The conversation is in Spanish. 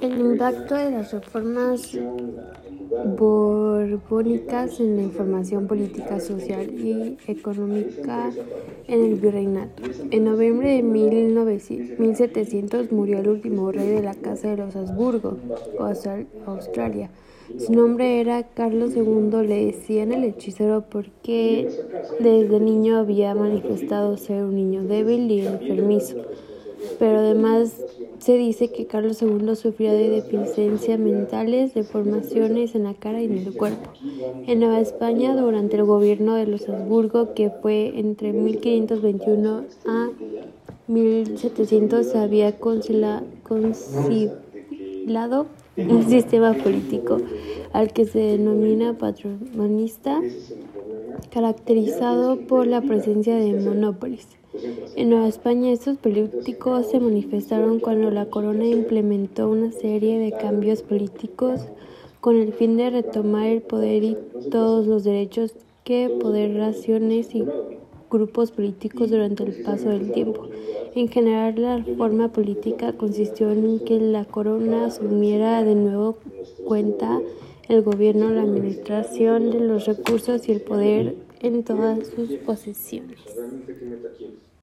El impacto de las reformas borbónicas en la información política, social y económica en el virreinato. En noviembre de 1700 murió el último rey de la Casa de los Habsburgo, Australia. Su nombre era Carlos II, le decían el hechicero porque desde niño había manifestado ser un niño débil y enfermizo. Pero además se dice que Carlos II sufría de deficiencias mentales, deformaciones en la cara y en el cuerpo. En Nueva España, durante el gobierno de los Habsburgo, que fue entre 1521 a 1700, se había concilado un sistema político al que se denomina patronista, caracterizado por la presencia de monópolis. En Nueva España, estos políticos se manifestaron cuando la corona implementó una serie de cambios políticos con el fin de retomar el poder y todos los derechos que poder raciones y grupos políticos durante el paso del tiempo. En general, la reforma política consistió en que la corona asumiera de nuevo cuenta el gobierno, la administración de los recursos y el poder en todas sus posesiones.